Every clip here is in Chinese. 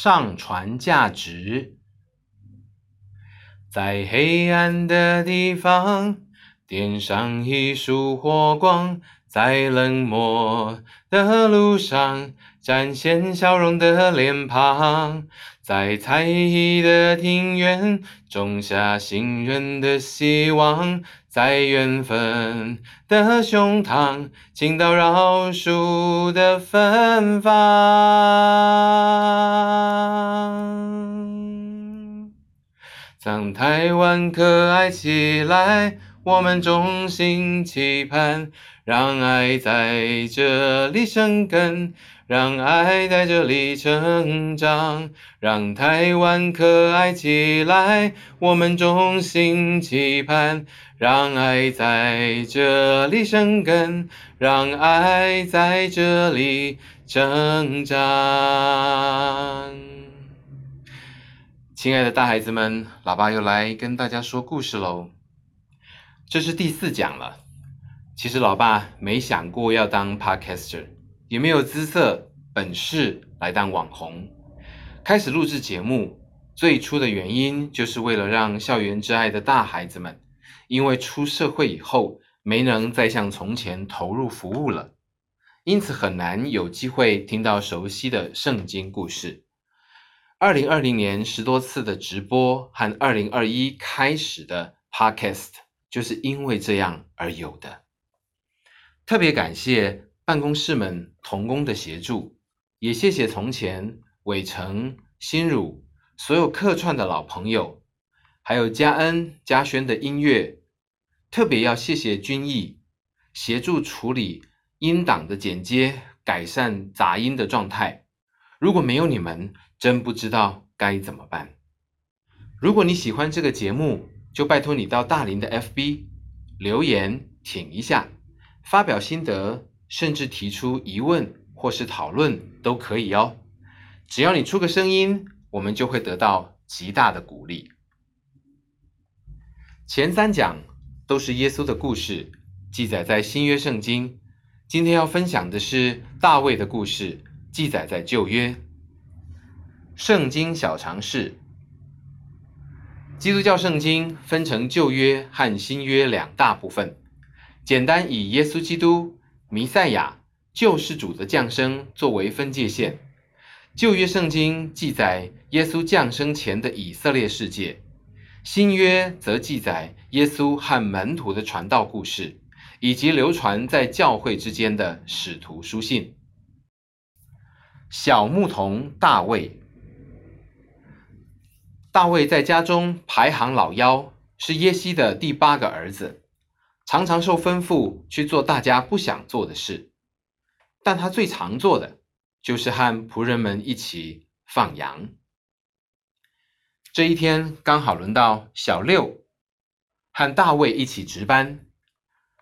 上传价值。在黑暗的地方点上一束火光，在冷漠的路上展现笑容的脸庞，在彩衣的庭院种下信任的希望。在缘分的胸膛，倾倒饶恕的芬芳。当台湾可爱起来，我们衷心期盼，让爱在这里生根。让爱在这里成长，让台湾可爱起来。我们衷心期盼，让爱在这里生根，让爱在这里成长。亲爱的大孩子们，老爸又来跟大家说故事喽。这是第四讲了。其实老爸没想过要当 podcaster。也没有姿色本事来当网红。开始录制节目，最初的原因就是为了让校园之爱的大孩子们，因为出社会以后没能再像从前投入服务了，因此很难有机会听到熟悉的圣经故事。二零二零年十多次的直播和二零二一开始的 Podcast，就是因为这样而有的。特别感谢。办公室们同工的协助，也谢谢从前伟成、心如所有客串的老朋友，还有嘉恩、嘉轩的音乐，特别要谢谢君毅协助处理音档的剪接，改善杂音的状态。如果没有你们，真不知道该怎么办。如果你喜欢这个节目，就拜托你到大林的 FB 留言挺一下，发表心得。甚至提出疑问或是讨论都可以哦，只要你出个声音，我们就会得到极大的鼓励。前三讲都是耶稣的故事，记载在新约圣经。今天要分享的是大卫的故事，记载在旧约。圣经小常识：基督教圣经分成旧约和新约两大部分，简单以耶稣基督。弥赛亚救世主的降生作为分界线，旧约圣经记载耶稣降生前的以色列世界，新约则记载耶稣和门徒的传道故事，以及流传在教会之间的使徒书信。小牧童大卫，大卫在家中排行老幺，是耶西的第八个儿子。常常受吩咐去做大家不想做的事，但他最常做的就是和仆人们一起放羊。这一天刚好轮到小六和大卫一起值班。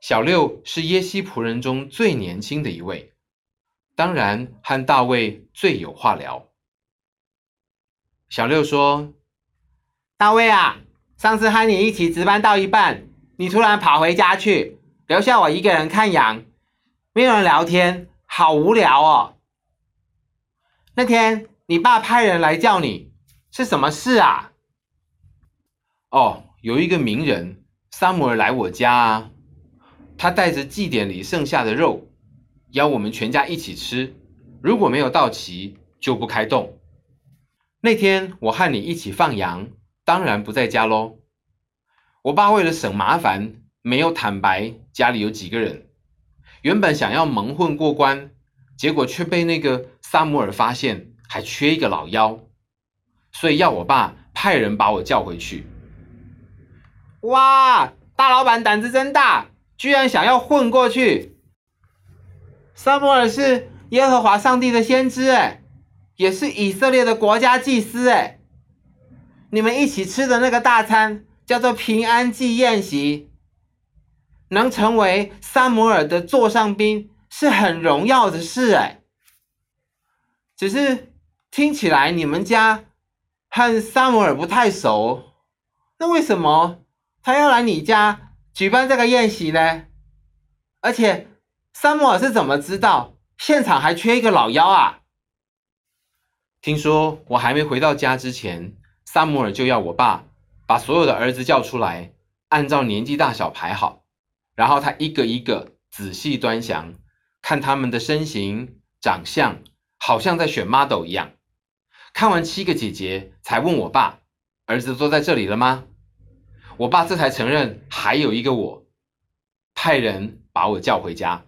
小六是耶西仆人中最年轻的一位，当然和大卫最有话聊。小六说：“大卫啊，上次和你一起值班到一半。”你突然跑回家去，留下我一个人看羊，没有人聊天，好无聊哦。那天你爸派人来叫你，是什么事啊？哦，有一个名人萨姆尔来我家啊，他带着祭典里剩下的肉，邀我们全家一起吃。如果没有到齐，就不开动。那天我和你一起放羊，当然不在家喽。我爸为了省麻烦，没有坦白家里有几个人。原本想要蒙混过关，结果却被那个萨姆尔发现，还缺一个老幺，所以要我爸派人把我叫回去。哇，大老板胆子真大，居然想要混过去！萨姆尔是耶和华上帝的先知，哎，也是以色列的国家祭司，哎，你们一起吃的那个大餐。叫做平安祭宴席，能成为萨摩尔的座上宾是很荣耀的事哎。只是听起来你们家和萨摩尔不太熟，那为什么他要来你家举办这个宴席呢？而且萨摩尔是怎么知道现场还缺一个老妖啊？听说我还没回到家之前，萨姆尔就要我爸把所有的儿子叫出来，按照年纪大小排好，然后他一个一个仔细端详，看他们的身形、长相，好像在选 model 一样。看完七个姐姐，才问我爸：“儿子坐在这里了吗？”我爸这才承认还有一个我，派人把我叫回家。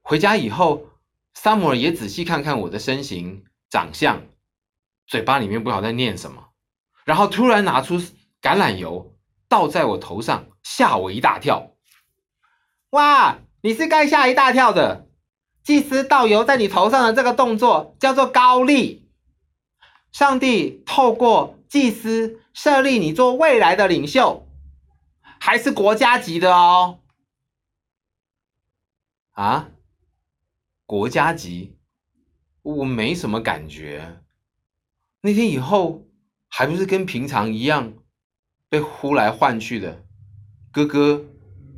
回家以后，萨姆尔也仔细看看我的身形、长相，嘴巴里面不知道在念什么，然后突然拿出橄榄油倒在我头上，吓我一大跳。哇，你是该吓一大跳的！祭司倒油在你头上的这个动作叫做高利，上帝透过祭司设立你做未来的领袖，还是国家级的哦。啊？国家级，我没什么感觉。那天以后，还不是跟平常一样，被呼来唤去的。哥哥、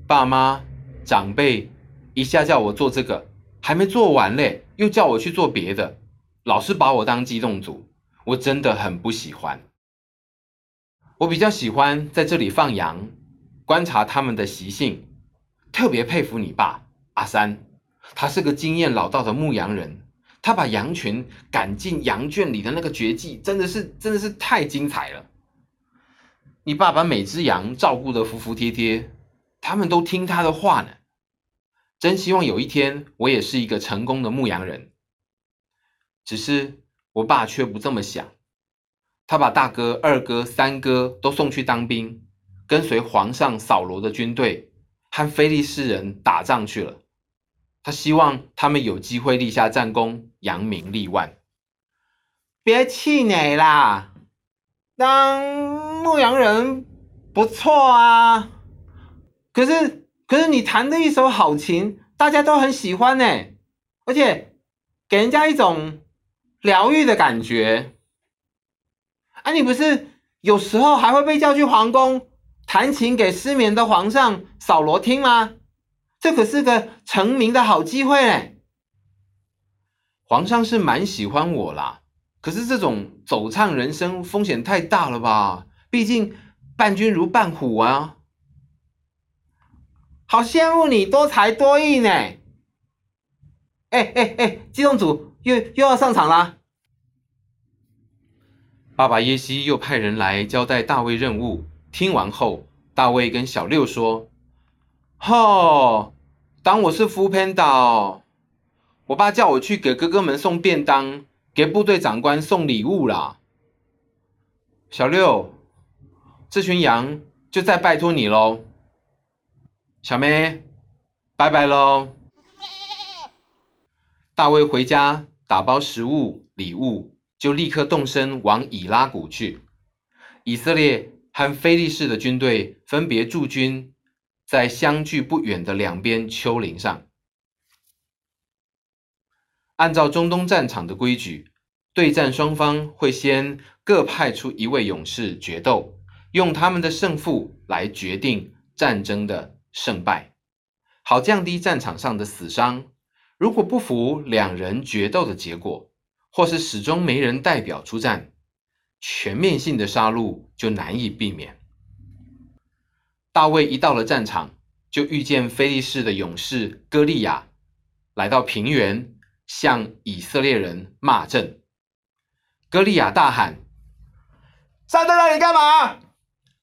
爸妈、长辈，一下叫我做这个，还没做完嘞，又叫我去做别的，老是把我当机动组，我真的很不喜欢。我比较喜欢在这里放羊，观察他们的习性，特别佩服你爸阿三。他是个经验老道的牧羊人，他把羊群赶进羊圈里的那个绝技，真的是真的是太精彩了。你爸把每只羊照顾得服服帖帖，他们都听他的话呢。真希望有一天我也是一个成功的牧羊人。只是我爸却不这么想，他把大哥、二哥、三哥都送去当兵，跟随皇上扫罗的军队，和非利士人打仗去了。他希望他们有机会立下战功，扬名立万。别气馁啦，当牧羊人不错啊。可是，可是你弹的一手好琴，大家都很喜欢呢，而且给人家一种疗愈的感觉。啊，你不是有时候还会被叫去皇宫弹琴给失眠的皇上扫罗听吗？这可是个成名的好机会嘞！皇上是蛮喜欢我啦，可是这种走唱人生风险太大了吧？毕竟伴君如伴虎啊！好羡慕你多才多艺呢！哎哎哎，机动组又又要上场啦！爸爸耶西又派人来交代大卫任务。听完后，大卫跟小六说。吼！当我是福潘岛，我爸叫我去给哥哥们送便当，给部队长官送礼物啦。小六，这群羊就再拜托你喽。小妹，拜拜喽。大卫回家打包食物礼物，就立刻动身往以拉谷去。以色列和非利士的军队分别驻军。在相距不远的两边丘陵上，按照中东战场的规矩，对战双方会先各派出一位勇士决斗，用他们的胜负来决定战争的胜败，好降低战场上的死伤。如果不服两人决斗的结果，或是始终没人代表出战，全面性的杀戮就难以避免。大卫一到了战场，就遇见菲利士的勇士歌利亚来到平原，向以色列人骂阵。歌利亚大喊：“上在那里干嘛？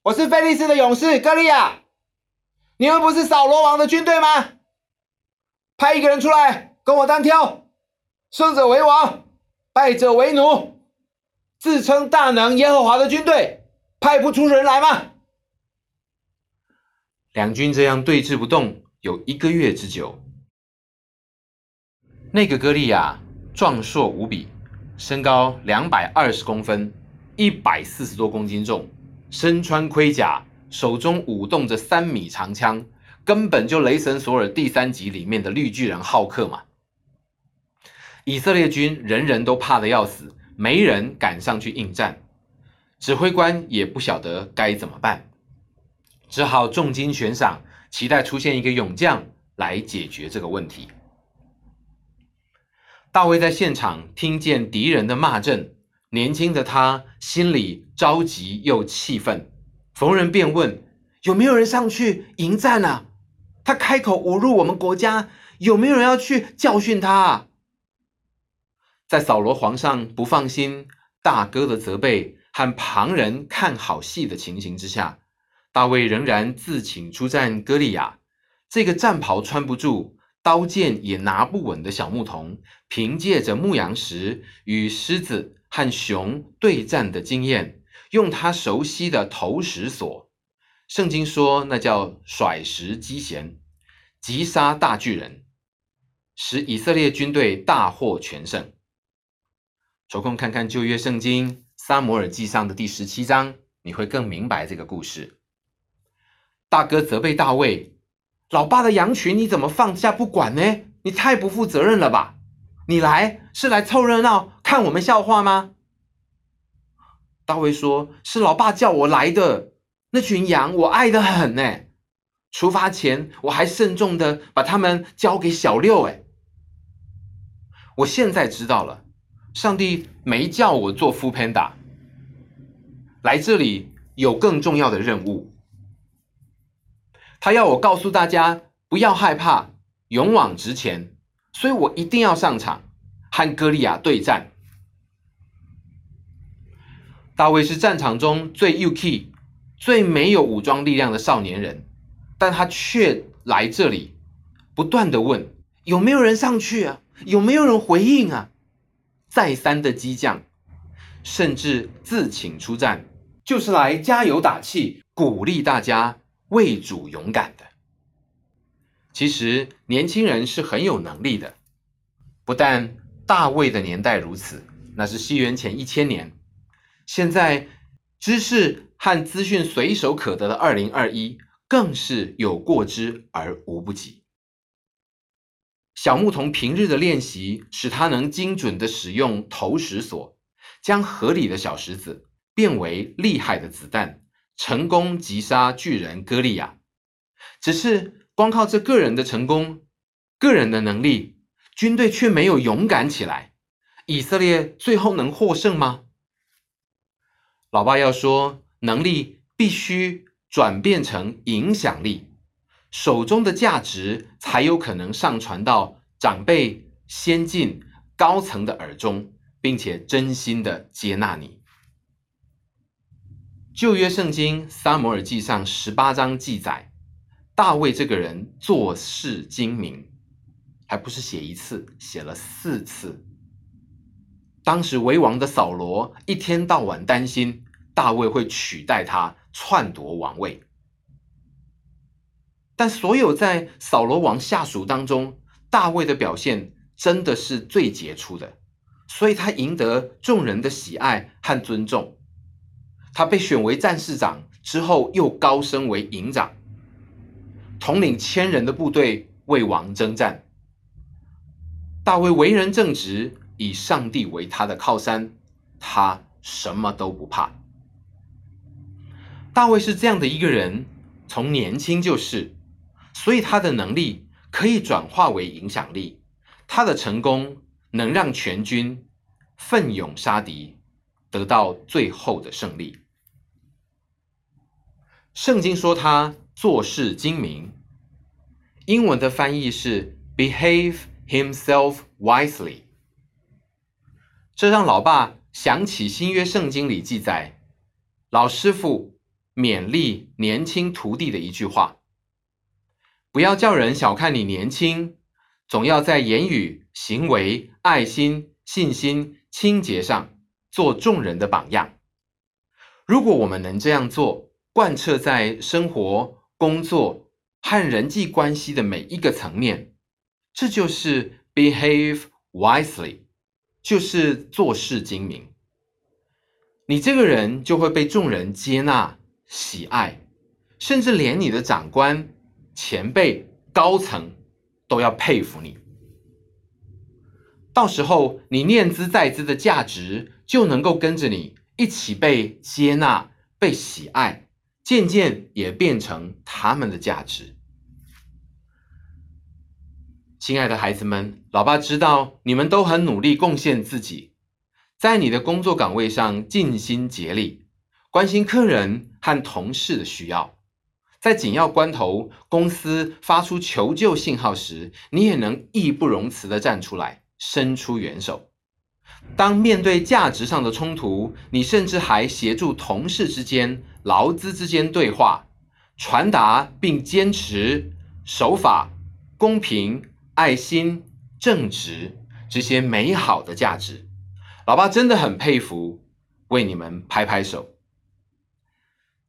我是菲利士的勇士歌利亚，你们不是扫罗王的军队吗？派一个人出来跟我单挑，胜者为王，败者为奴。自称大能耶和华的军队，派不出人来吗？”两军这样对峙不动，有一个月之久。那个歌利亚壮硕无比，身高两百二十公分，一百四十多公斤重，身穿盔甲，手中舞动着三米长枪，根本就雷神索尔第三集里面的绿巨人浩克嘛！以色列军人人都怕的要死，没人敢上去应战，指挥官也不晓得该怎么办。只好重金悬赏，期待出现一个勇将来解决这个问题。大卫在现场听见敌人的骂阵，年轻的他心里着急又气愤，逢人便问：“有没有人上去迎战啊？他开口侮辱我们国家，有没有人要去教训他？”在扫罗皇上不放心大哥的责备和旁人看好戏的情形之下，大卫仍然自请出战歌利亚。这个战袍穿不住。刀剑也拿不稳的小牧童，凭借着牧羊时与狮子和熊对战的经验，用他熟悉的投石索，圣经说那叫甩石击弦，击杀大巨人，使以色列军队大获全胜。抽空看看旧约圣经撒摩尔记上的第十七章，你会更明白这个故事。大哥责备大卫。老爸的羊群你怎么放下不管呢？你太不负责任了吧！你来是来凑热闹看我们笑话吗？大卫说：“是老爸叫我来的。那群羊我爱得很呢。出发前我还慎重的把他们交给小六。哎，我现在知道了，上帝没叫我做副 panda，来这里有更重要的任务。”他要我告诉大家不要害怕，勇往直前，所以我一定要上场和歌利亚对战。大卫是战场中最 U K、最没有武装力量的少年人，但他却来这里，不断的问有没有人上去啊？有没有人回应啊？再三的激将，甚至自请出战，就是来加油打气，鼓励大家。为主勇敢的，其实年轻人是很有能力的。不但大卫的年代如此，那是西元前一千年。现在知识和资讯随手可得的二零二一，更是有过之而无不及。小牧童平日的练习，使他能精准的使用投石索，将合理的小石子变为厉害的子弹。成功击杀巨人歌利亚，只是光靠这个人的成功、个人的能力，军队却没有勇敢起来。以色列最后能获胜吗？老爸要说，能力必须转变成影响力，手中的价值才有可能上传到长辈、先进、高层的耳中，并且真心的接纳你。旧约圣经撒摩尔记上十八章记载，大卫这个人做事精明，还不是写一次，写了四次。当时为王的扫罗一天到晚担心大卫会取代他篡夺王位，但所有在扫罗王下属当中，大卫的表现真的是最杰出的，所以他赢得众人的喜爱和尊重。他被选为战士长之后，又高升为营长，统领千人的部队为王征战。大卫为人正直，以上帝为他的靠山，他什么都不怕。大卫是这样的一个人，从年轻就是，所以他的能力可以转化为影响力，他的成功能让全军奋勇杀敌。得到最后的胜利。圣经说他做事精明，英文的翻译是 behave himself wisely。这让老爸想起新约圣经里记载老师傅勉励年轻徒弟的一句话：不要叫人小看你年轻，总要在言语、行为、爱心、信心、清洁上。做众人的榜样。如果我们能这样做，贯彻在生活、工作和人际关系的每一个层面，这就是 behave wisely，就是做事精明。你这个人就会被众人接纳、喜爱，甚至连你的长官、前辈、高层都要佩服你。到时候，你念兹在兹的价值。就能够跟着你一起被接纳、被喜爱，渐渐也变成他们的价值。亲爱的孩子们，老爸知道你们都很努力贡献自己，在你的工作岗位上尽心竭力，关心客人和同事的需要。在紧要关头，公司发出求救信号时，你也能义不容辞地站出来，伸出援手。当面对价值上的冲突，你甚至还协助同事之间、劳资之间对话，传达并坚持守法、公平、爱心、正直这些美好的价值。老爸真的很佩服，为你们拍拍手。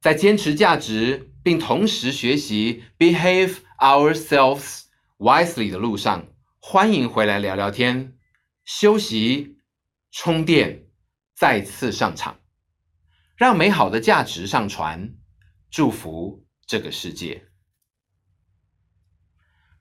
在坚持价值并同时学习 behave ourselves wisely 的路上，欢迎回来聊聊天、休息、充电，再次上场，让美好的价值上传，祝福这个世界，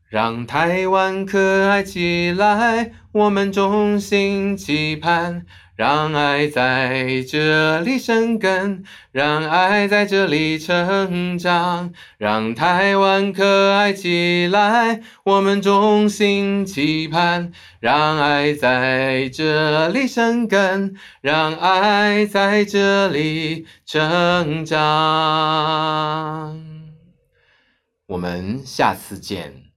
让台湾可爱起来，我们衷心期盼。让爱在这里生根，让爱在这里成长，让台湾可爱起来，我们衷心期盼。让爱在这里生根，让爱在这里成长。我们下次见。